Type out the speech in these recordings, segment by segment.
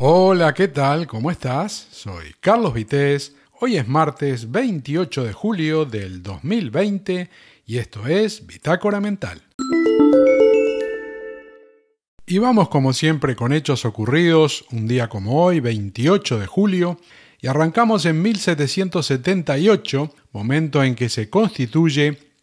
Hola, ¿qué tal? ¿Cómo estás? Soy Carlos Vitéz. Hoy es martes 28 de julio del 2020 y esto es Bitácora Mental. Y vamos como siempre con hechos ocurridos un día como hoy, 28 de julio, y arrancamos en 1778, momento en que se constituye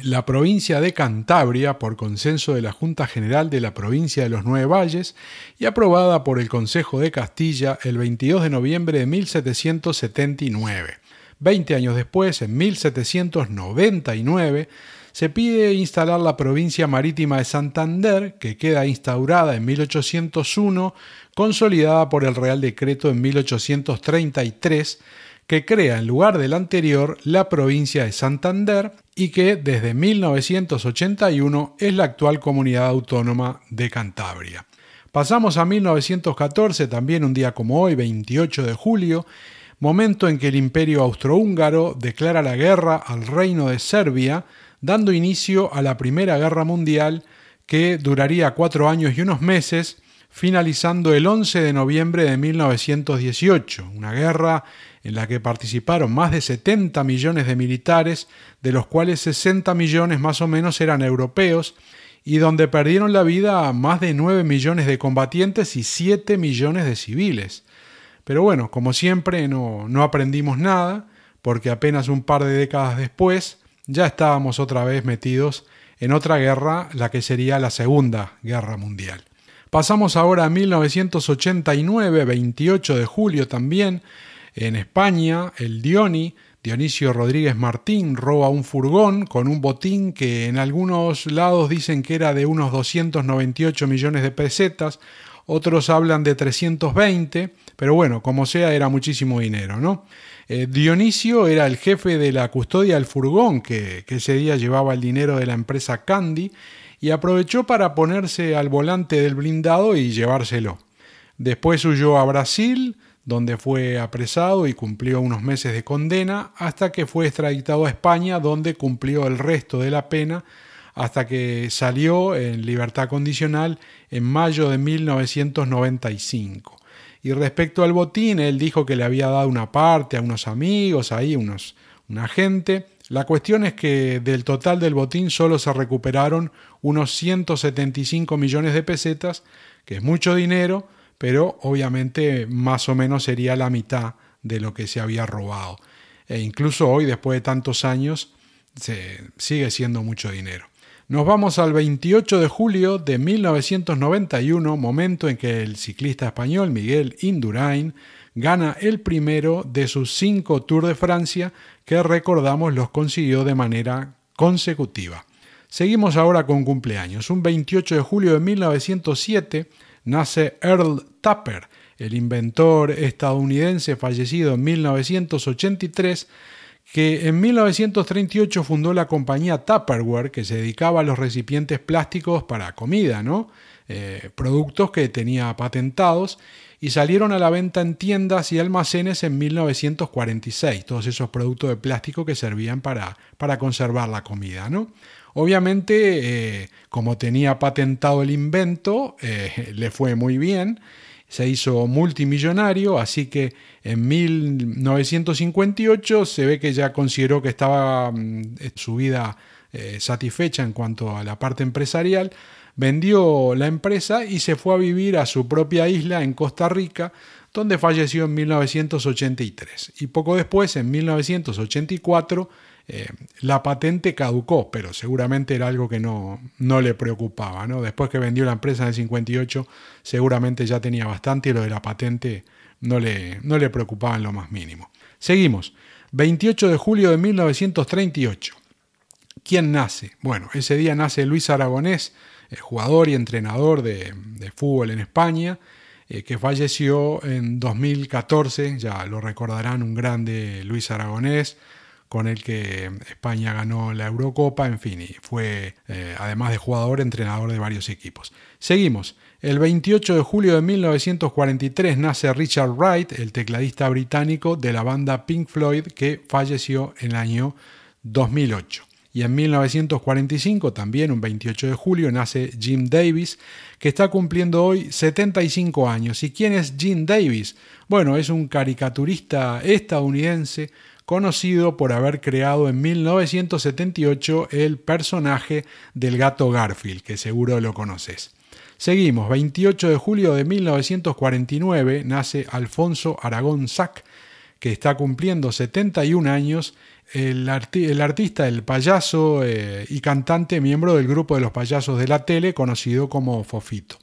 la provincia de Cantabria por consenso de la Junta General de la provincia de los Nueve Valles y aprobada por el Consejo de Castilla el 22 de noviembre de 1779. Veinte años después, en 1799, se pide instalar la provincia marítima de Santander, que queda instaurada en 1801, consolidada por el Real Decreto en 1833, que crea en lugar del anterior la provincia de Santander y que desde 1981 es la actual comunidad autónoma de Cantabria. Pasamos a 1914, también un día como hoy, 28 de julio, momento en que el imperio austrohúngaro declara la guerra al reino de Serbia, dando inicio a la Primera Guerra Mundial que duraría cuatro años y unos meses, finalizando el 11 de noviembre de 1918, una guerra en la que participaron más de 70 millones de militares, de los cuales 60 millones más o menos eran europeos, y donde perdieron la vida más de 9 millones de combatientes y 7 millones de civiles. Pero bueno, como siempre no, no aprendimos nada, porque apenas un par de décadas después ya estábamos otra vez metidos en otra guerra, la que sería la Segunda Guerra Mundial. Pasamos ahora a 1989, 28 de julio también, en España, el Dioni, Dionisio Rodríguez Martín, roba un furgón con un botín que en algunos lados dicen que era de unos 298 millones de pesetas, otros hablan de 320, pero bueno, como sea, era muchísimo dinero, ¿no? Eh, Dionisio era el jefe de la custodia del furgón, que, que ese día llevaba el dinero de la empresa Candy, y aprovechó para ponerse al volante del blindado y llevárselo. Después huyó a Brasil, donde fue apresado y cumplió unos meses de condena, hasta que fue extraditado a España, donde cumplió el resto de la pena, hasta que salió en libertad condicional en mayo de 1995. Y respecto al botín, él dijo que le había dado una parte a unos amigos, ahí unos, una gente. La cuestión es que del total del botín solo se recuperaron unos 175 millones de pesetas, que es mucho dinero, pero obviamente más o menos sería la mitad de lo que se había robado. E incluso hoy, después de tantos años, se sigue siendo mucho dinero. Nos vamos al 28 de julio de 1991, momento en que el ciclista español Miguel Indurain gana el primero de sus cinco Tours de Francia que recordamos los consiguió de manera consecutiva. Seguimos ahora con cumpleaños. Un 28 de julio de 1907 nace Earl Tupper, el inventor estadounidense fallecido en 1983, que en 1938 fundó la compañía Tupperware, que se dedicaba a los recipientes plásticos para comida, ¿no? Eh, productos que tenía patentados y salieron a la venta en tiendas y almacenes en 1946, todos esos productos de plástico que servían para, para conservar la comida, ¿no? Obviamente, eh, como tenía patentado el invento, eh, le fue muy bien, se hizo multimillonario, así que en 1958 se ve que ya consideró que estaba mm, su vida eh, satisfecha en cuanto a la parte empresarial, vendió la empresa y se fue a vivir a su propia isla en Costa Rica, donde falleció en 1983. Y poco después, en 1984, eh, la patente caducó, pero seguramente era algo que no, no le preocupaba. ¿no? Después que vendió la empresa en el 58, seguramente ya tenía bastante y lo de la patente no le, no le preocupaba en lo más mínimo. Seguimos. 28 de julio de 1938. ¿Quién nace? Bueno, ese día nace Luis Aragonés, jugador y entrenador de, fútbol en España, eh, que falleció en 2014, ya lo recordarán, un grande Luis Aragonés, con el que España ganó la Eurocopa, en fin, y fue, eh, además de jugador, entrenador de varios equipos. Seguimos. El 28 de julio de 1943 nace Richard Wright, el tecladista británico de la banda Pink Floyd, que falleció en el año 2008. Y en 1945, también un 28 de julio, nace Jim Davis, que está cumpliendo hoy 75 años. ¿Y quién es Jim Davis? Bueno, es un caricaturista estadounidense conocido por haber creado en 1978 el personaje del gato Garfield, que seguro lo conoces. Seguimos, 28 de julio de 1949 nace Alfonso Aragón Sac, que está cumpliendo 71 años, el, artista, el payaso eh, y cantante miembro del grupo de los payasos de la tele conocido como Fofito.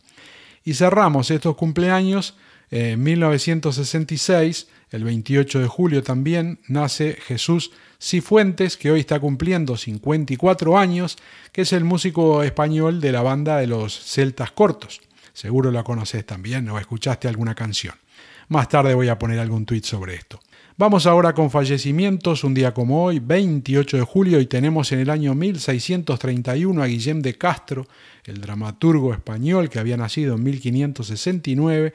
Y cerramos estos cumpleaños en 1966, el 28 de julio también, nace Jesús Cifuentes, que hoy está cumpliendo 54 años, que es el músico español de la banda de los Celtas Cortos. Seguro la conoces también o escuchaste alguna canción. Más tarde voy a poner algún tuit sobre esto. Vamos ahora con fallecimientos, un día como hoy, 28 de julio, y tenemos en el año 1631 a Guillem de Castro, el dramaturgo español que había nacido en 1569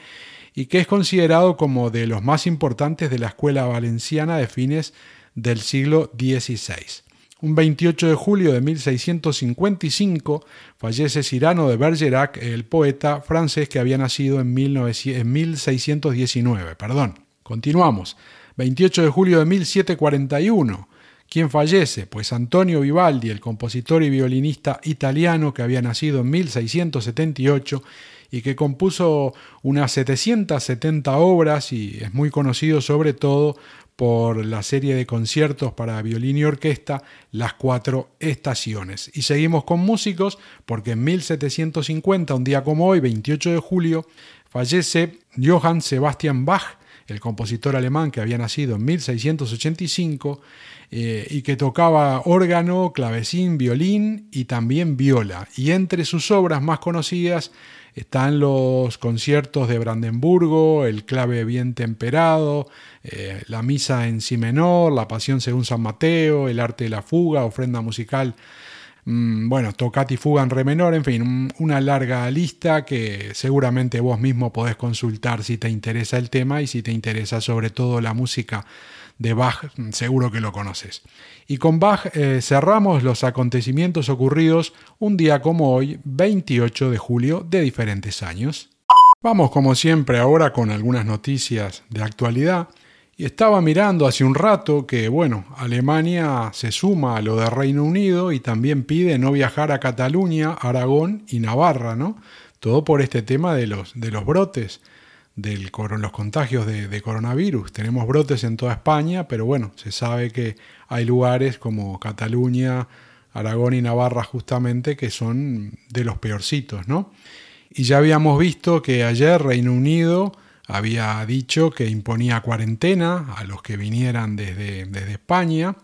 y que es considerado como de los más importantes de la escuela valenciana de fines del siglo XVI. Un 28 de julio de 1655 fallece Cyrano de Bergerac, el poeta francés que había nacido en, 1619. Perdón. Continuamos. 28 de julio de 1741. ¿Quién fallece? Pues Antonio Vivaldi, el compositor y violinista italiano que había nacido en 1678 y que compuso unas 770 obras y es muy conocido sobre todo por la serie de conciertos para violín y orquesta Las Cuatro Estaciones. Y seguimos con músicos porque en 1750, un día como hoy, 28 de julio, fallece Johann Sebastian Bach, el compositor alemán que había nacido en 1685 eh, y que tocaba órgano, clavecín, violín y también viola. Y entre sus obras más conocidas están los conciertos de Brandenburgo, el clave bien temperado, eh, la misa en si menor, la pasión según San Mateo, el arte de la fuga, ofrenda musical, bueno, tocati fuga en re menor, en fin, una larga lista que seguramente vos mismo podés consultar si te interesa el tema y si te interesa sobre todo la música de Bach, seguro que lo conoces. Y con Bach eh, cerramos los acontecimientos ocurridos un día como hoy, 28 de julio de diferentes años. Vamos como siempre ahora con algunas noticias de actualidad. Y estaba mirando hace un rato que, bueno, Alemania se suma a lo de Reino Unido y también pide no viajar a Cataluña, Aragón y Navarra, ¿no? Todo por este tema de los, de los brotes de los contagios de, coronavirus. Tenemos brotes en toda España, pero bueno, se sabe que hay lugares como Cataluña, Aragón y Navarra justamente que son de los peorcitos, ¿no? Y ya habíamos visto que ayer Reino Unido había dicho que imponía cuarentena a los que vinieran desde, desde España.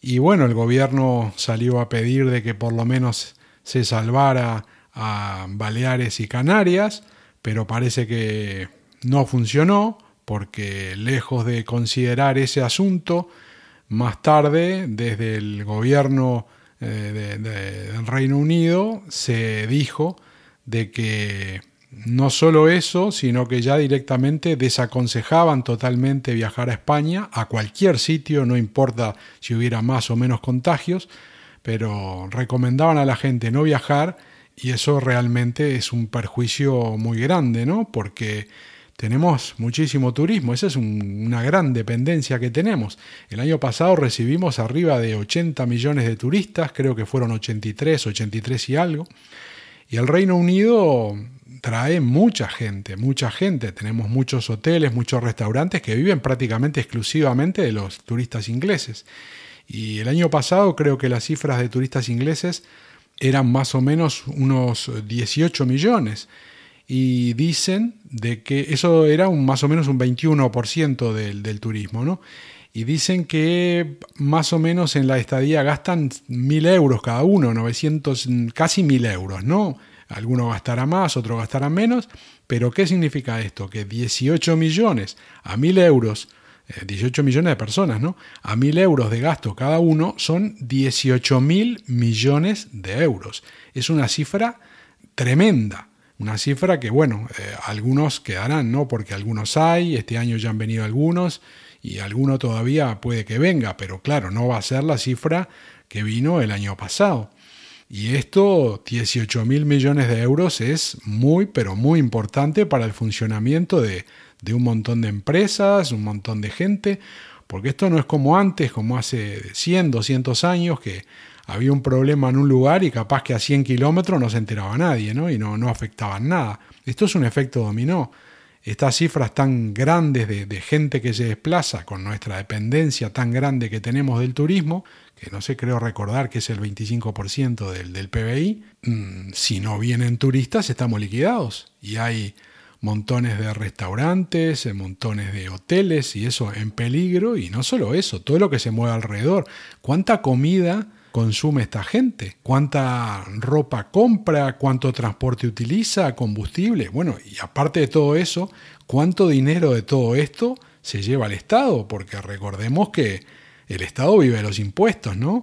Y bueno, el gobierno salió a pedir de que por lo menos se salvara a Baleares y Canarias pero parece que no funcionó porque lejos de considerar ese asunto, más tarde desde el gobierno eh, del Reino Unido se dijo de que no solo eso, sino que ya directamente desaconsejaban totalmente viajar a España, a cualquier sitio, no importa si hubiera más o menos contagios, pero recomendaban a la gente no viajar y eso realmente es un perjuicio muy grande, ¿no? Porque tenemos muchísimo turismo, esa es una gran dependencia que tenemos. El año pasado recibimos arriba de 80 millones de turistas, creo que fueron 83, 83 y algo. Y el Reino Unido trae mucha gente, mucha gente. Tenemos muchos hoteles, muchos restaurantes que viven prácticamente exclusivamente de los turistas ingleses. Y el año pasado creo que las cifras de turistas ingleses eran más o menos unos 18 millones. Y dicen de que eso era un, más o menos un 21% del, del turismo, ¿no? Y dicen que más o menos en la estadía gastan mil euros cada uno, 900, casi mil euros, ¿no? Alguno gastará más, otro gastará menos, pero ¿qué significa esto? Que 18 millones a mil euros 18 eh, millones de personas, ¿no? A mil euros de gasto cada uno son 18 mil millones de euros. Es una cifra tremenda. Una cifra que, bueno, eh, algunos quedarán, ¿no? Porque algunos hay, este año ya han venido algunos y alguno todavía puede que venga, pero claro, no va a ser la cifra que vino el año pasado. Y esto, 18 mil millones de euros, es muy, pero muy importante para el funcionamiento de, un montón de empresas, un montón de gente, porque esto no es como antes, como hace 100, 200 años, que había un problema en un lugar y capaz que a 100 kilómetros no se enteraba nadie, ¿no? Y no, no afectaban nada. Esto es un efecto dominó. Estas cifras tan grandes de, gente que se desplaza con nuestra dependencia tan grande que tenemos del turismo, que no sé, creo recordar que es el 25% del, del PBI, mm, si no vienen turistas estamos liquidados. Y hay montones de restaurantes, montones de hoteles y eso en peligro. Y no solo eso, todo lo que se mueve alrededor. ¿Cuánta comida consume esta gente, cuánta ropa compra, cuánto transporte utiliza, combustible. Bueno, y aparte de todo eso, cuánto dinero de todo esto se lleva al Estado, porque recordemos que el Estado vive de los impuestos, ¿no?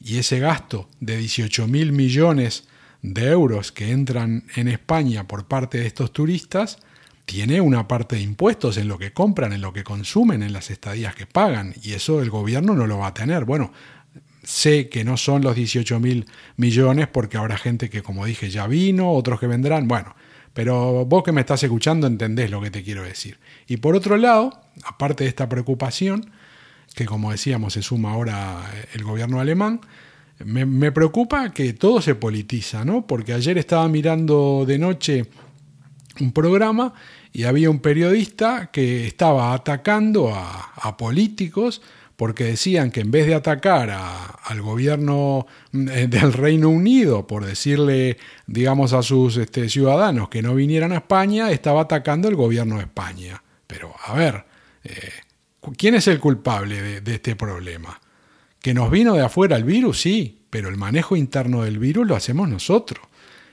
Y ese gasto de 18 mil millones de euros que entran en España por parte de estos turistas, tiene una parte de impuestos en lo que compran, en lo que consumen, en las estadías que pagan, y eso el gobierno no lo va a tener. Bueno, Sé que no son los 18 mil millones porque habrá gente que, como dije, ya vino, otros que vendrán. Bueno, pero vos que me estás escuchando entendés lo que te quiero decir. Y por otro lado, aparte de esta preocupación, que como decíamos se suma ahora el gobierno alemán, me, preocupa que todo se politiza, ¿no? Porque ayer estaba mirando de noche un programa y había un periodista que estaba atacando a, a políticos porque decían que en vez de atacar al gobierno eh, del Reino Unido por decirle, digamos, a sus este, ciudadanos que no vinieran a España, estaba atacando el gobierno de España. Pero, a ver, eh, ¿quién es el culpable de, este problema? ¿Que nos vino de afuera el virus? Sí, pero el manejo interno del virus lo hacemos nosotros.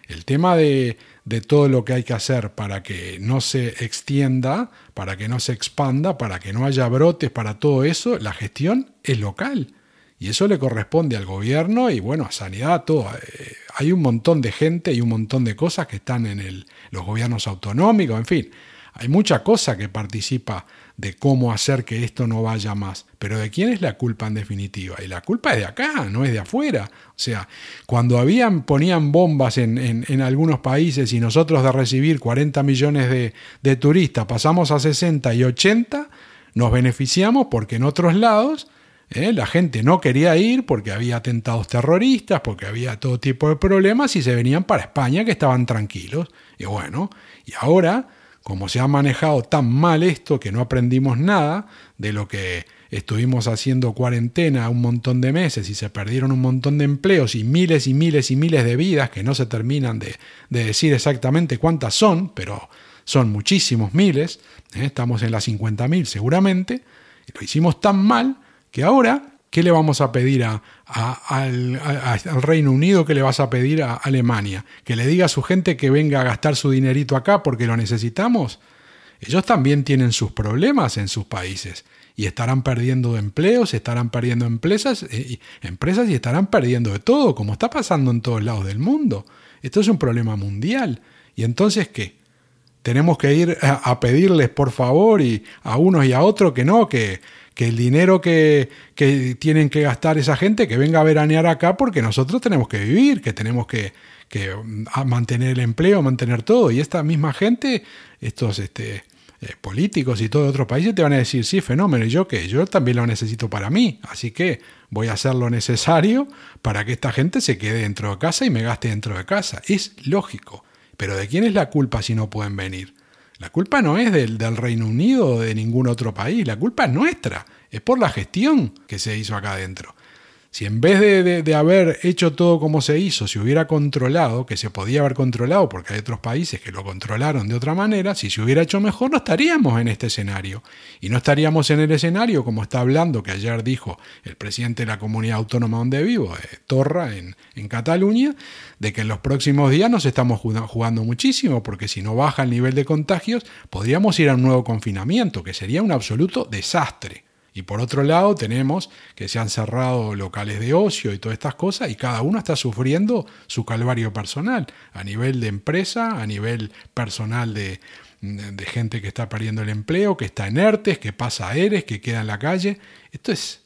El tema de, de todo lo que hay que hacer para que no se extienda, para que no se expanda, para que no haya brotes, para todo eso, la gestión es local. Y eso le corresponde al gobierno y bueno, a sanidad, todo. Eh, hay un montón de gente y un montón de cosas que están en el, los gobiernos autonómicos, en fin. Hay mucha cosa que participa de cómo hacer que esto no vaya más. Pero ¿de quién es la culpa en definitiva? Y la culpa es de acá, no es de afuera. O sea, cuando habían, ponían bombas en, en, algunos países y nosotros de recibir 40 millones de, de turistas pasamos a 60 y 80, nos beneficiamos porque en otros lados ¿eh? la gente no quería ir porque había atentados terroristas, porque había todo tipo de problemas y se venían para España que estaban tranquilos. Y bueno, y ahora como se ha manejado tan mal esto que no aprendimos nada de lo que estuvimos haciendo cuarentena un montón de meses y se perdieron un montón de empleos y miles y miles y miles de vidas que no se terminan de, decir exactamente cuántas son, pero son muchísimos miles, ¿eh? estamos en las 50.000 seguramente, lo hicimos tan mal que ahora ¿Qué le vamos a pedir a, al, Reino Unido? ¿Qué le vas a pedir a Alemania? ¿Que le diga a su gente que venga a gastar su dinerito acá porque lo necesitamos? Ellos también tienen sus problemas en sus países y estarán perdiendo empleos, estarán perdiendo empresas, eh, empresas y estarán perdiendo de todo, como está pasando en todos lados del mundo. Esto es un problema mundial. ¿Y entonces qué? Tenemos que ir a, pedirles por favor y a unos y a otros que no, que, que el dinero que, tienen que gastar esa gente, que venga a veranear acá porque nosotros tenemos que vivir, que tenemos que, mm, mantener el empleo, mantener todo. Y esta misma gente, estos este, eh, políticos y todos otros países te van a decir, sí, fenómeno, y yo que yo también lo necesito para mí. Así que voy a hacer lo necesario para que esta gente se quede dentro de casa y me gaste dentro de casa. Es lógico. Pero ¿de quién es la culpa si no pueden venir? La culpa no es del, Reino Unido o de ningún otro país, la culpa es nuestra, es por la gestión que se hizo acá adentro. Si en vez de, haber hecho todo como se hizo, se hubiera controlado, que se podía haber controlado porque hay otros países que lo controlaron de otra manera, si se hubiera hecho mejor no estaríamos en este escenario. Y no estaríamos en el escenario como está hablando, que ayer dijo el presidente de la comunidad autónoma donde vivo, eh, Torra, en, en Cataluña, de que en los próximos días nos estamos jugando muchísimo, porque si no baja el nivel de contagios, podríamos ir a un nuevo confinamiento, que sería un absoluto desastre. Y por otro lado tenemos que se han cerrado locales de ocio y todas estas cosas y cada uno está sufriendo su calvario personal, a nivel de empresa, a nivel personal de, gente que está perdiendo el empleo, que está en ERTES, que pasa a ERES, que queda en la calle. Esto es,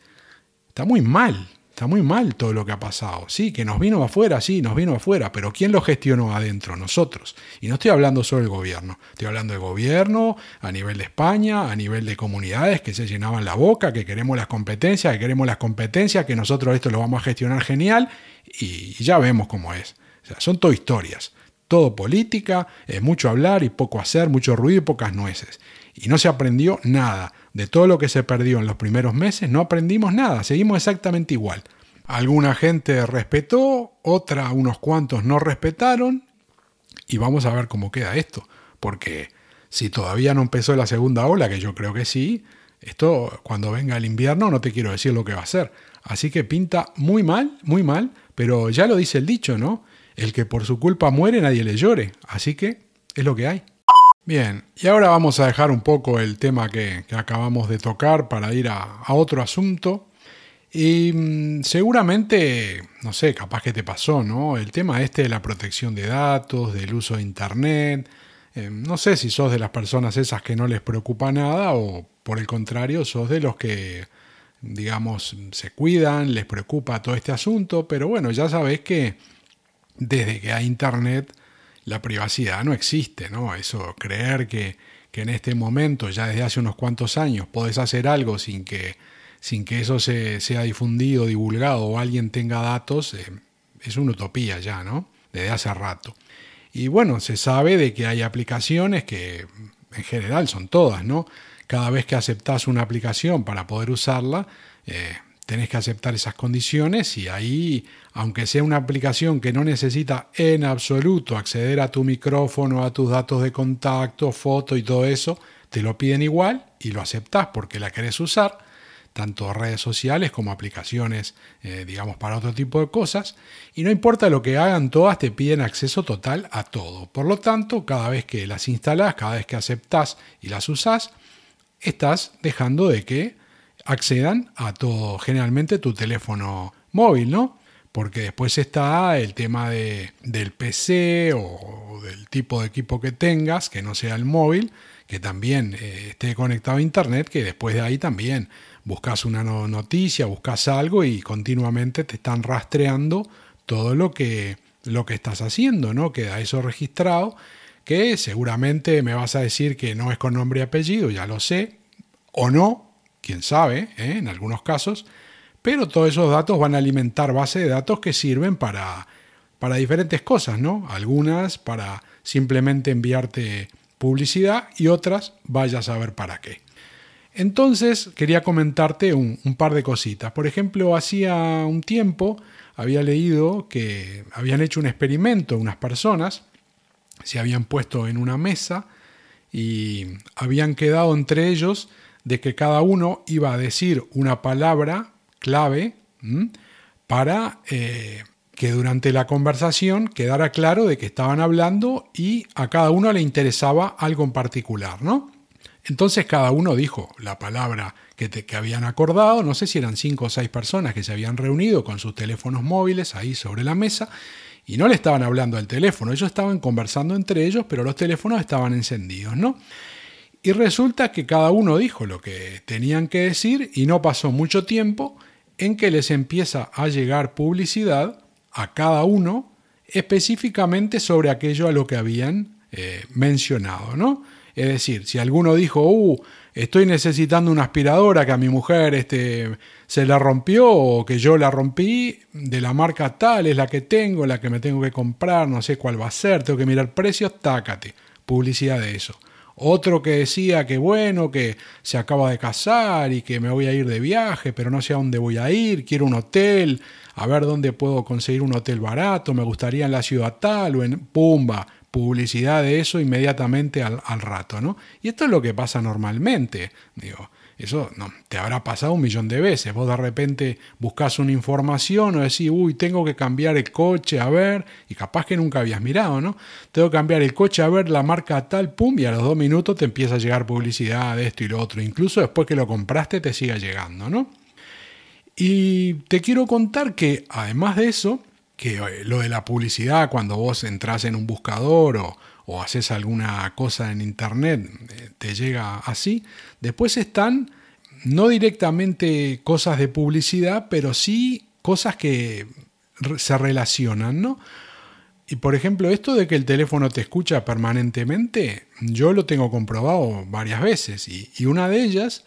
está muy mal, Está muy mal todo lo que ha pasado. Sí, que nos vino afuera, sí, nos vino afuera, pero ¿quién lo gestionó adentro? Nosotros. Y no estoy hablando solo del gobierno, estoy hablando del gobierno a nivel de España, a nivel de comunidades que se llenaban la boca, que queremos las competencias, que queremos las competencias, que nosotros esto lo vamos a gestionar genial y ya vemos cómo es. O sea, son todo historias, todo política, es mucho hablar y poco hacer, mucho ruido y pocas nueces. Y no se aprendió nada de todo lo que se perdió en los primeros meses, no aprendimos nada, seguimos exactamente igual. Alguna gente respetó, otra, unos cuantos no respetaron, y vamos a ver cómo queda esto, porque si todavía no empezó la segunda ola, que yo creo que sí, esto cuando venga el invierno no te quiero decir lo que va a ser. Así que pinta muy mal, muy mal, pero ya lo dice el dicho, ¿no? El que por su culpa muere nadie le llore, así que es lo que hay. Bien, y ahora vamos a dejar un poco el tema que, acabamos de tocar para ir a, otro asunto. Y mm, seguramente, no sé, capaz que te pasó, ¿no? El tema este de la protección de datos, del uso de Internet. Eh, no sé si sos de las personas esas que no les preocupa nada o por el contrario sos de los que, digamos, se cuidan, les preocupa todo este asunto, pero bueno, ya sabes que desde que hay Internet la privacidad no existe, ¿no? Eso, creer que, en este momento, ya desde hace unos cuantos años, podés hacer algo sin que, sin que eso se, sea difundido, divulgado o alguien tenga datos, eh, es una utopía ya, ¿no? Desde hace rato. Y bueno, se sabe de que hay aplicaciones que en general son todas, ¿no? Cada vez que aceptas una aplicación para poder usarla, eh, tenés que aceptar esas condiciones y ahí, aunque sea una aplicación que no necesita en absoluto acceder a tu micrófono, a tus datos de contacto, foto y todo eso, te lo piden igual y lo aceptás porque la querés usar, tanto redes sociales como aplicaciones, eh, digamos, para otro tipo de cosas. Y no importa lo que hagan, todas te piden acceso total a todo. Por lo tanto, cada vez que las instalás, cada vez que aceptás y las usás, estás dejando de que accedan a todo, generalmente tu teléfono móvil, ¿no? Porque después está el tema de, del PC o del tipo de equipo que tengas, que no sea el móvil, que también eh, esté conectado a Internet, que después de ahí también buscas una noticia, buscas algo y continuamente te están rastreando todo lo que, lo que estás haciendo, ¿no? Queda eso registrado, que seguramente me vas a decir que no es con nombre y apellido, ya lo sé, o no, quién sabe, ¿eh? en algunos casos, pero todos esos datos van a alimentar base de datos que sirven para, para diferentes cosas, ¿no? Algunas para simplemente enviarte publicidad y otras vaya a saber para qué. Entonces quería comentarte un, un, par de cositas. Por ejemplo, hacía un tiempo había leído que habían hecho un experimento unas personas, se habían puesto en una mesa y habían quedado entre ellos de que cada uno iba a decir una palabra clave para eh, que durante la conversación quedara claro de que estaban hablando y a cada uno le interesaba algo en particular, ¿no? Entonces cada uno dijo la palabra que, que habían acordado, no sé si eran cinco o seis personas que se habían reunido con sus teléfonos móviles ahí sobre la mesa y no le estaban hablando al teléfono, ellos estaban conversando entre ellos, pero los teléfonos estaban encendidos, ¿no? Y resulta que cada uno dijo lo que tenían que decir y no pasó mucho tiempo en que les empieza a llegar publicidad a cada uno específicamente sobre aquello a lo que habían eh, mencionado, ¿no? Es decir, si alguno dijo, uh, estoy necesitando una aspiradora que a mi mujer este, se la rompió o que yo la rompí, de la marca tal es la que tengo, la que me tengo que comprar, no sé cuál va a ser, tengo que mirar precios, tácate, publicidad de eso. Otro que decía que bueno, que se acaba de casar y que me voy a ir de viaje, pero no sé a dónde voy a ir, quiero un hotel, a ver dónde puedo conseguir un hotel barato, me gustaría en la ciudad tal o en Pumba, publicidad de eso inmediatamente al, al rato, ¿no? Y esto es lo que pasa normalmente, digo. Eso no, te habrá pasado un millón de veces. Vos de repente buscas una información o decís, uy, tengo que cambiar el coche, a ver, y capaz que nunca habías mirado, ¿no? Tengo que cambiar el coche, a ver la marca tal, pum, y a los dos minutos te empieza a llegar publicidad de esto y lo otro. Incluso después que lo compraste te sigue llegando, ¿no? Y te quiero contar que además de eso, que eh, lo de la publicidad, cuando vos entras en un buscador o, o haces alguna cosa en internet, eh, te llega así. Después están no directamente cosas de publicidad, pero sí cosas que se relacionan, ¿no? Y por ejemplo, esto de que el teléfono te escucha permanentemente, yo lo tengo comprobado varias veces y, una de ellas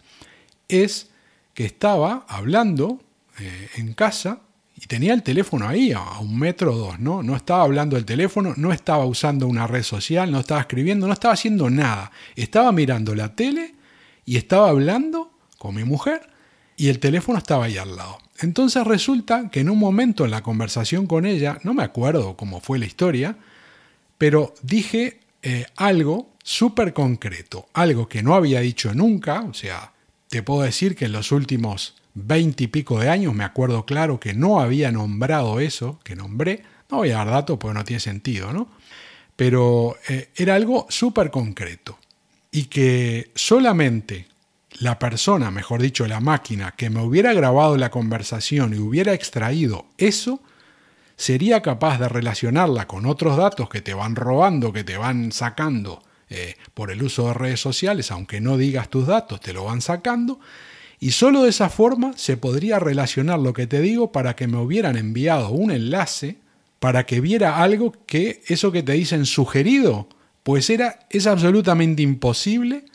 es que estaba hablando eh, en casa y tenía el teléfono ahí a un metro o dos, ¿no? No estaba hablando del teléfono, no estaba usando una red social, no estaba escribiendo, no estaba haciendo nada. Estaba mirando la tele y estaba hablando con mi mujer y el teléfono estaba ahí al lado. Entonces resulta que en un momento en la conversación con ella, no me acuerdo cómo fue la historia, pero dije eh, algo súper concreto, algo que no había dicho nunca, o sea, te puedo decir que en los últimos veinte y pico de años me acuerdo claro que no había nombrado eso, que nombré, no voy a dar datos porque no tiene sentido, ¿no? Pero eh, era algo súper concreto y que solamente la persona, mejor dicho, la máquina, que me hubiera grabado la conversación y hubiera extraído eso, sería capaz de relacionarla con otros datos que te van robando, que te van sacando eh, por el uso de redes sociales, aunque no digas tus datos, te lo van sacando, y solo de esa forma se podría relacionar lo que te digo para que me hubieran enviado un enlace para que viera algo que eso que te dicen sugerido, pues era, es absolutamente imposible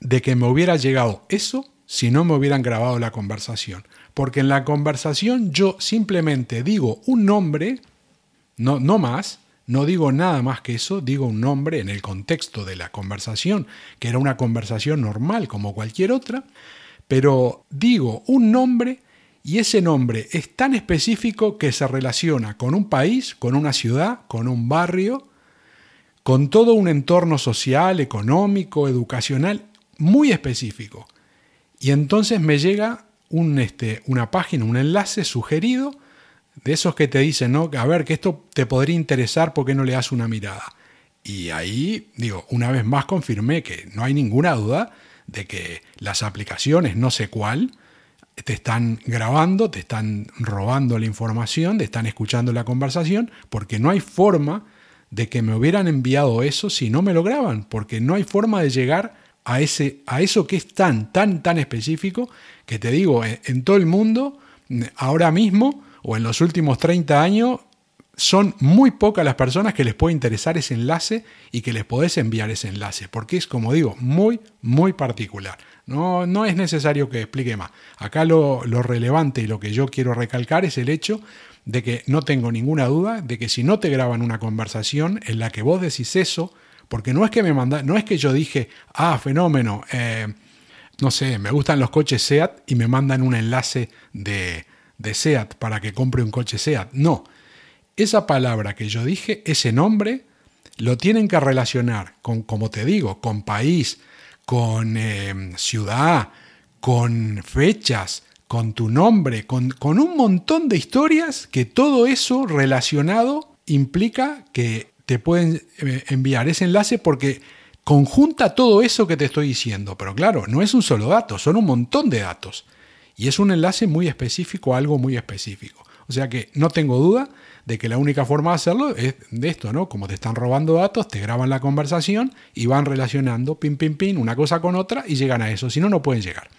de que me hubiera llegado eso si no me hubieran grabado la conversación. Porque en la conversación yo simplemente digo un nombre, no, no más, no digo nada más que eso, digo un nombre en el contexto de la conversación, que era una conversación normal como cualquier otra, pero digo un nombre y ese nombre es tan específico que se relaciona con un país, con una ciudad, con un barrio, con todo un entorno social, económico, educacional muy específico. Y entonces me llega un, este, una página, un enlace sugerido de esos que te dicen, ¿no? A ver, que esto te podría interesar, ¿por qué no le das una mirada? Y ahí, digo, una vez más confirmé que no hay ninguna duda de que las aplicaciones, no sé cuál, te están grabando, te están robando la información, te están escuchando la conversación, porque no hay forma de que me hubieran enviado eso si no me lo graban, porque no hay forma de llegar a, ese, a eso que es tan, tan, tan específico, que te digo, en, todo el mundo, ahora mismo o en los últimos 30 años, son muy pocas las personas que les puede interesar ese enlace y que les podés enviar ese enlace, porque es, como digo, muy, muy particular. No, no es necesario que explique más. Acá lo, lo relevante y lo que yo quiero recalcar es el hecho de que no tengo ninguna duda de que si no te graban una conversación en la que vos decís eso, porque no es que me manda, no es que yo dije, ah, fenómeno, eh, no sé, me gustan los coches SEAT y me mandan un enlace de, de SEAT para que compre un coche SEAT. No, esa palabra que yo dije, ese nombre, lo tienen que relacionar con, como te digo, con país, con eh, ciudad, con fechas, con tu nombre, con, con, un montón de historias que todo eso relacionado implica que te pueden eh, enviar ese enlace porque conjunta todo eso que te estoy diciendo. Pero claro, no es un solo dato, son un montón de datos. Y es un enlace muy específico a algo muy específico. O sea que no tengo duda de que la única forma de hacerlo es de esto, ¿no? Como te están robando datos, te graban la conversación y van relacionando, pin, pin, pin, una cosa con otra y llegan a eso. Si no, no pueden llegar.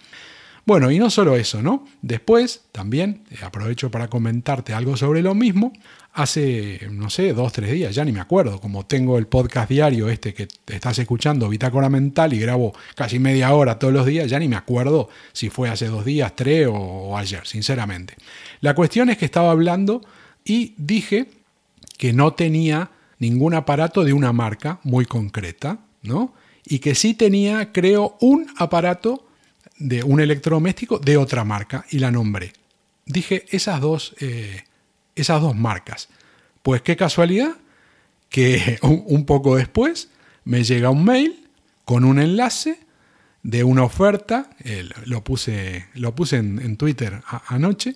Bueno, y no solo eso, ¿no? Después, también, eh, aprovecho para comentarte algo sobre lo mismo, hace, no sé, dos, tres días, ya ni me acuerdo, como tengo el podcast diario este que te estás escuchando, Bitácora Mental, y grabo casi media hora todos los días, ya ni me acuerdo si fue hace dos días, tres o, ayer, sinceramente. La cuestión es que estaba hablando y dije que no tenía ningún aparato de una marca muy concreta, ¿no? Y que sí tenía, creo, un aparato de un electrodoméstico de otra marca y la nombré. Dije esas dos, eh, esas dos marcas. Pues qué casualidad que un poco después me llega un mail con un enlace de una oferta, lo puse, lo puse en, Twitter anoche,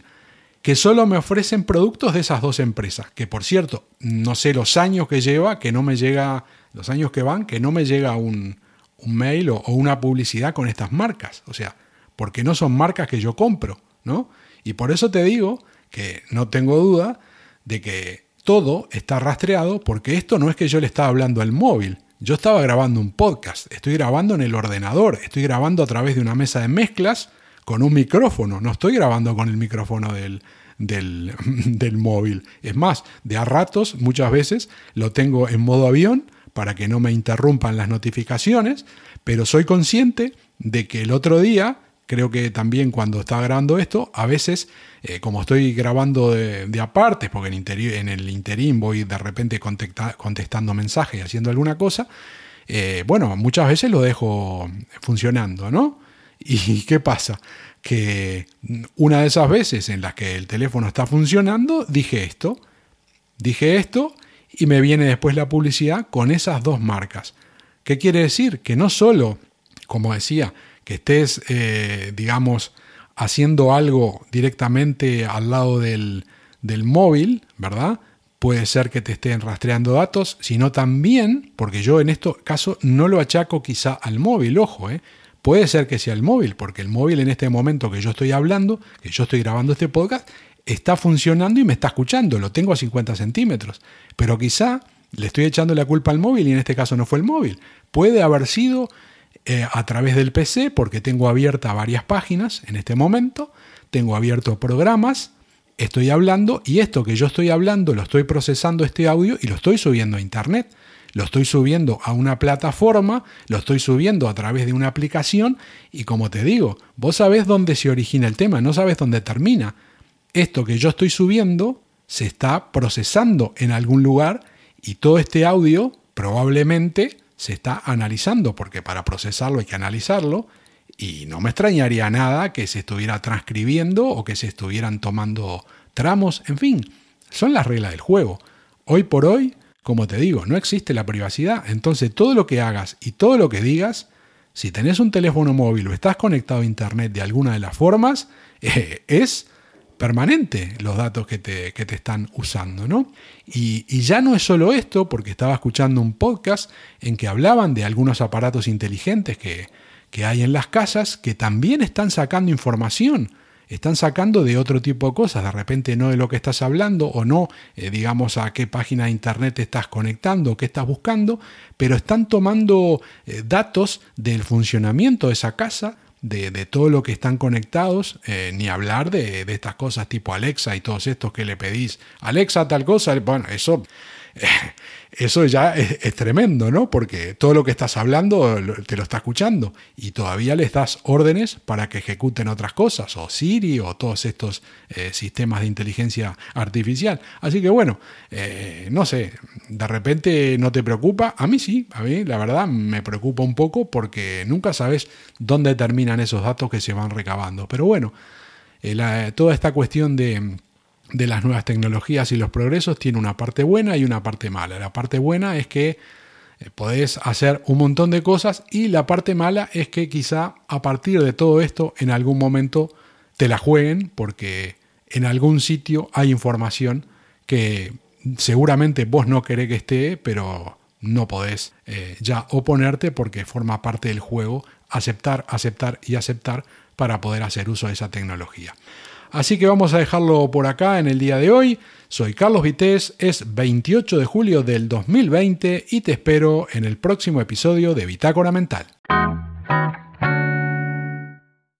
que solo me ofrecen productos de esas dos empresas, que por cierto, no sé los años que lleva, que no me llega, los años que van, que no me llega un, un mail o, una publicidad con estas marcas. O sea, porque no son marcas que yo compro, ¿no? Y por eso te digo que no tengo duda de que todo está rastreado porque esto no es que yo le estaba hablando al móvil. Yo estaba grabando un podcast, estoy grabando en el ordenador, estoy grabando a través de una mesa de mezclas con un micrófono, no estoy grabando con el micrófono del, del, del móvil. Es más, de a ratos, muchas veces, lo tengo en modo avión para que no me interrumpan las notificaciones, pero soy consciente de que el otro día creo que también cuando estaba grabando esto, a veces, eh, como estoy grabando de, de apartes, porque en, el interín voy de repente contestando mensajes y haciendo alguna cosa, eh, bueno, muchas veces lo dejo funcionando, ¿no? ¿Y qué pasa? Que una de esas veces en las que el teléfono está funcionando, dije esto, dije esto y me viene después la publicidad con esas dos marcas. ¿Qué quiere decir? Que no solo, como decía, que estés, eh, digamos, haciendo algo directamente al lado del, móvil, ¿verdad? Puede ser que te estén rastreando datos, sino también, porque yo en este caso no lo achaco quizá al móvil, ojo, ¿eh? puede ser que sea el móvil, porque el móvil en este momento que yo estoy hablando, que yo estoy grabando este podcast, está funcionando y me está escuchando, lo tengo a 50 centímetros, pero quizá le estoy echando la culpa al móvil y en este caso no fue el móvil. Puede haber sido eh, a través del PC porque tengo abiertas varias páginas en este momento, tengo abiertos programas, estoy hablando y esto que yo estoy hablando lo estoy procesando este audio y lo estoy subiendo a internet. Lo estoy subiendo a una plataforma, lo estoy subiendo a través de una aplicación y como te digo, vos sabés dónde se origina el tema, no sabes dónde termina. Esto que yo estoy subiendo se está procesando en algún lugar y todo este audio probablemente se está analizando, porque para procesarlo hay que analizarlo, y no me extrañaría nada que se estuviera transcribiendo o que se estuvieran tomando tramos, en fin, son las reglas del juego. Hoy por hoy, como te digo, no existe la privacidad, entonces todo lo que hagas y todo lo que digas, si tenés un teléfono móvil o estás conectado a Internet de alguna de las formas, eh, es permanente los datos que te, te están usando, ¿no? Y, ya no es solo esto, porque estaba escuchando un podcast en que hablaban de algunos aparatos inteligentes que, hay en las casas que también están sacando información, están sacando de otro tipo de cosas, de repente no de lo que estás hablando o no, eh, digamos, a qué página de internet te estás conectando, qué estás buscando, pero están tomando eh, datos del funcionamiento de esa casa de, todo lo que están conectados, eh, ni hablar de, estas cosas tipo Alexa y todos estos que le pedís, Alexa tal cosa, bueno, eso, eh, eso ya es, tremendo, ¿no? Porque todo lo que estás hablando te lo está escuchando y todavía les das órdenes para que ejecuten otras cosas, o Siri o todos estos eh, sistemas de inteligencia artificial. Así que bueno, no sé, de repente no te preocupa, a mí sí, a mí la verdad me preocupa un poco porque nunca sabes dónde terminan esos datos que se van recabando. Pero bueno, eh, toda esta cuestión de, de las nuevas tecnologías y los progresos tiene una parte buena y una parte mala. La parte buena es que eh, podés hacer un montón de cosas y la parte mala es que quizá a partir de todo esto en algún momento te la jueguen porque en algún sitio hay información que seguramente vos no querés que esté, pero no podés eh, ya oponerte porque forma parte del juego aceptar, aceptar y aceptar para poder hacer uso de esa tecnología. Así que vamos a dejarlo por acá en el día de hoy. Soy Carlos Vités, es 28 de julio del 2020 y te espero en el próximo episodio de Bitácora Mental.